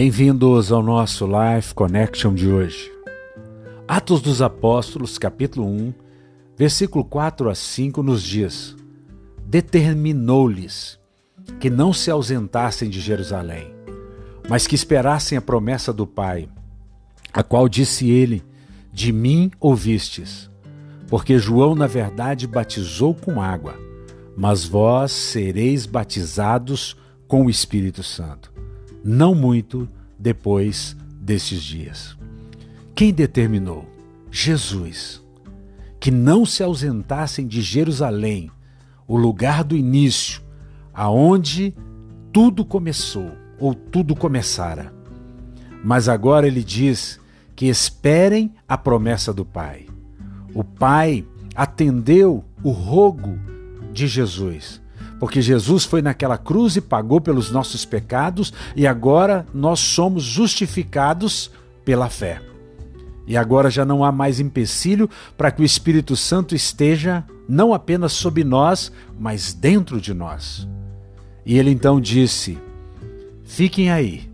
Bem-vindos ao nosso Life Connection de hoje. Atos dos Apóstolos, capítulo 1, versículo 4 a 5 nos diz: Determinou-lhes que não se ausentassem de Jerusalém, mas que esperassem a promessa do Pai, a qual disse ele: De mim ouvistes, porque João, na verdade, batizou com água, mas vós sereis batizados com o Espírito Santo não muito depois destes dias. Quem determinou? Jesus. Que não se ausentassem de Jerusalém, o lugar do início, aonde tudo começou, ou tudo começara. Mas agora ele diz que esperem a promessa do Pai. O Pai atendeu o rogo de Jesus porque Jesus foi naquela cruz e pagou pelos nossos pecados e agora nós somos justificados pela fé. E agora já não há mais empecilho para que o Espírito Santo esteja não apenas sob nós, mas dentro de nós. E ele então disse: Fiquem aí,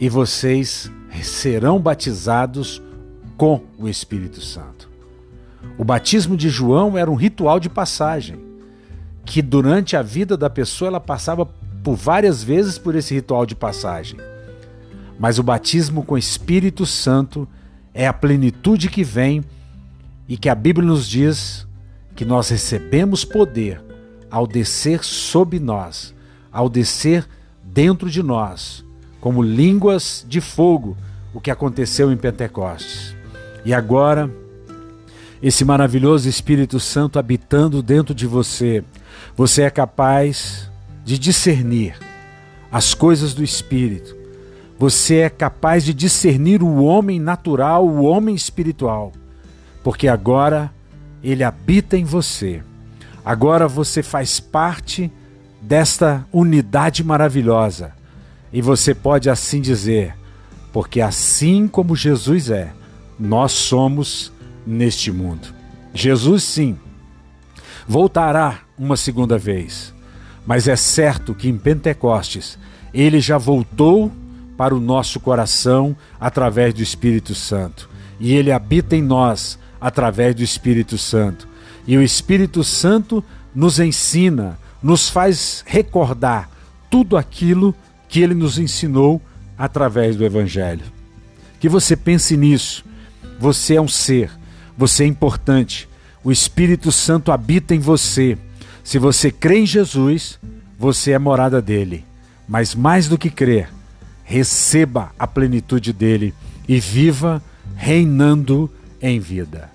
e vocês serão batizados com o Espírito Santo. O batismo de João era um ritual de passagem que durante a vida da pessoa ela passava por várias vezes por esse ritual de passagem. Mas o batismo com o Espírito Santo é a plenitude que vem e que a Bíblia nos diz que nós recebemos poder ao descer sob nós, ao descer dentro de nós, como línguas de fogo, o que aconteceu em Pentecostes. E agora, esse maravilhoso Espírito Santo habitando dentro de você, você é capaz de discernir as coisas do Espírito. Você é capaz de discernir o homem natural, o homem espiritual, porque agora ele habita em você. Agora você faz parte desta unidade maravilhosa. E você pode assim dizer, porque assim como Jesus é, nós somos neste mundo. Jesus, sim, voltará uma segunda vez. Mas é certo que em Pentecostes ele já voltou para o nosso coração através do Espírito Santo. E ele habita em nós através do Espírito Santo. E o Espírito Santo nos ensina, nos faz recordar tudo aquilo que ele nos ensinou através do Evangelho. Que você pense nisso. Você é um ser, você é importante. O Espírito Santo habita em você se você crê em Jesus, você é morada dele. Mas mais do que crer, receba a plenitude dele e viva reinando em vida.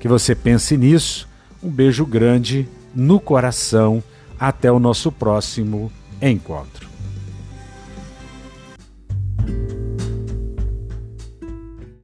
Que você pense nisso. Um beijo grande no coração. Até o nosso próximo encontro.